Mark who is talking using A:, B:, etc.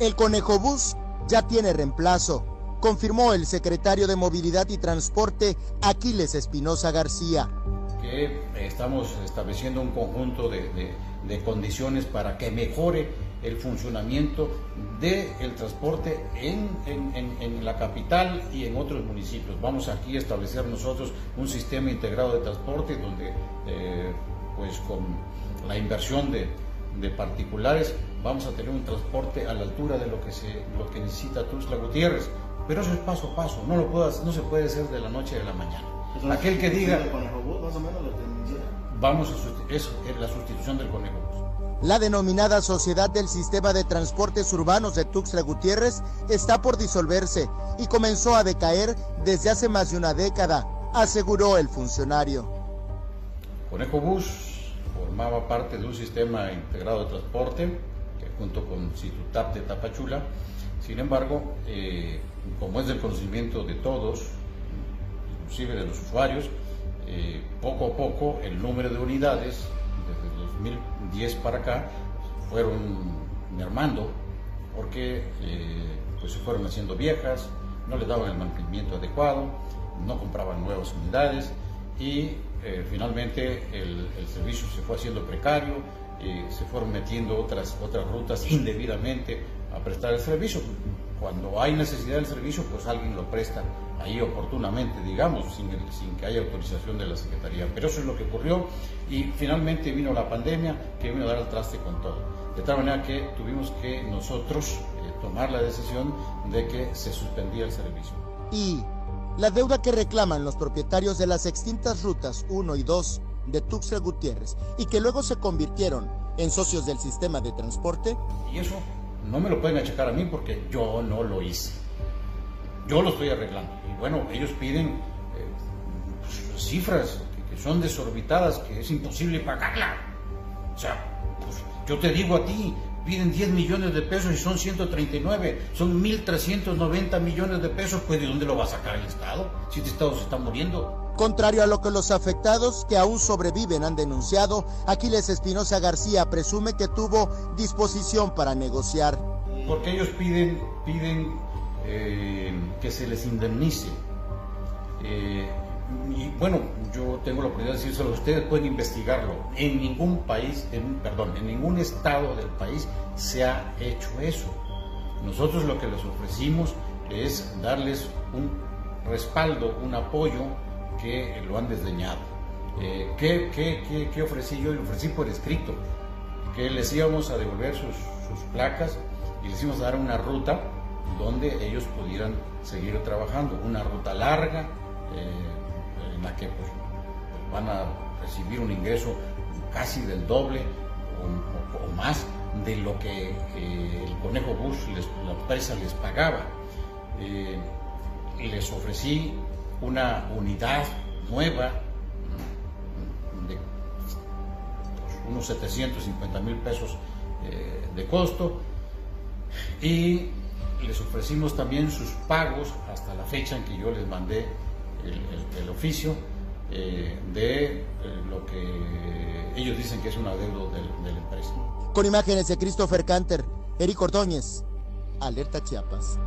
A: El Conejo Bus ya tiene reemplazo, confirmó el secretario de Movilidad y Transporte Aquiles Espinosa García.
B: Que estamos estableciendo un conjunto de, condiciones para que mejore el funcionamiento del transporte en, en, la capital y en otros municipios. Vamos aquí a establecer nosotros un sistema integrado de transporte donde, eh, pues con la inversión de, de particulares, vamos a tener un transporte a la altura de lo que, se, lo que necesita Tuxtla Gutiérrez. Pero eso es paso a paso, no, lo no se puede hacer de la noche a la mañana. Aquel que diga... Vamos a eso es la sustitución del conejo.
A: La denominada Sociedad del Sistema de Transportes Urbanos de Tuxtla Gutiérrez está por disolverse y comenzó a decaer desde hace más de una década, aseguró el funcionario.
B: Conejo Bus formaba parte de un sistema integrado de transporte, que junto con Situtap de Tapachula. Sin embargo, eh, como es del conocimiento de todos, inclusive de los usuarios, eh, poco a poco el número de unidades, desde 2010 para acá, fueron mermando porque eh, pues se fueron haciendo viejas, no le daban el mantenimiento adecuado, no compraban nuevas unidades y eh, finalmente el, servicio se fue haciendo precario, eh, se fueron metiendo otras, otras rutas indebidamente a prestar el servicio. Cuando hay necesidad del servicio, pues alguien lo presta ahí oportunamente, digamos, sin, sin que haya autorización de la Secretaría. Pero eso es lo que ocurrió y finalmente vino la pandemia que vino a dar el traste con todo. De tal manera que tuvimos que nosotros eh, tomar la decisión de que se suspendía el servicio.
A: Y la deuda que reclaman los propietarios de las extintas rutas 1 y 2 de Tuxtla Gutiérrez y que luego se convirtieron en socios del sistema de transporte.
B: Y eso no me lo pueden achacar a mí porque yo no lo hice. Yo lo estoy arreglando. Y bueno, ellos piden eh, cifras que, son desorbitadas, que es imposible pagarla. O sea, pues, yo te digo a ti, piden 10 millones de pesos y son 139, son 1.390 millones de pesos, pues ¿de dónde lo va a sacar el Estado? Si este Estado se está muriendo.
A: Contrario a lo que los afectados que aún sobreviven han denunciado, Aquiles Espinosa García presume que tuvo disposición para negociar.
B: Porque ellos piden, piden eh, que se les indemnice. Eh, y bueno, yo tengo la oportunidad de decírselo, ustedes pueden investigarlo. En ningún país, en, perdón, en ningún estado del país se ha hecho eso. Nosotros lo que les ofrecimos es darles un respaldo, un apoyo que lo han desdeñado. Eh, ¿qué, qué, qué, ofrecí yo? Lo ofrecí por escrito, que les íbamos a devolver sus, sus placas y les íbamos a dar una ruta donde ellos pudieran seguir trabajando, una ruta larga. Eh, en la que pues, van a recibir un ingreso casi del doble o, más de lo que eh, el Conejo Bus, la empresa les pagaba. Eh, les ofrecí una unidad nueva de pues, unos 750 mil pesos eh, de costo y les ofrecimos también sus pagos hasta la fecha en que yo les mandé el, oficio eh, de eh, lo que ellos dicen que es un adeudo de, de empresa.
A: Con imágenes de Christopher Canter, Eric Ordóñez, Alerta Chiapas.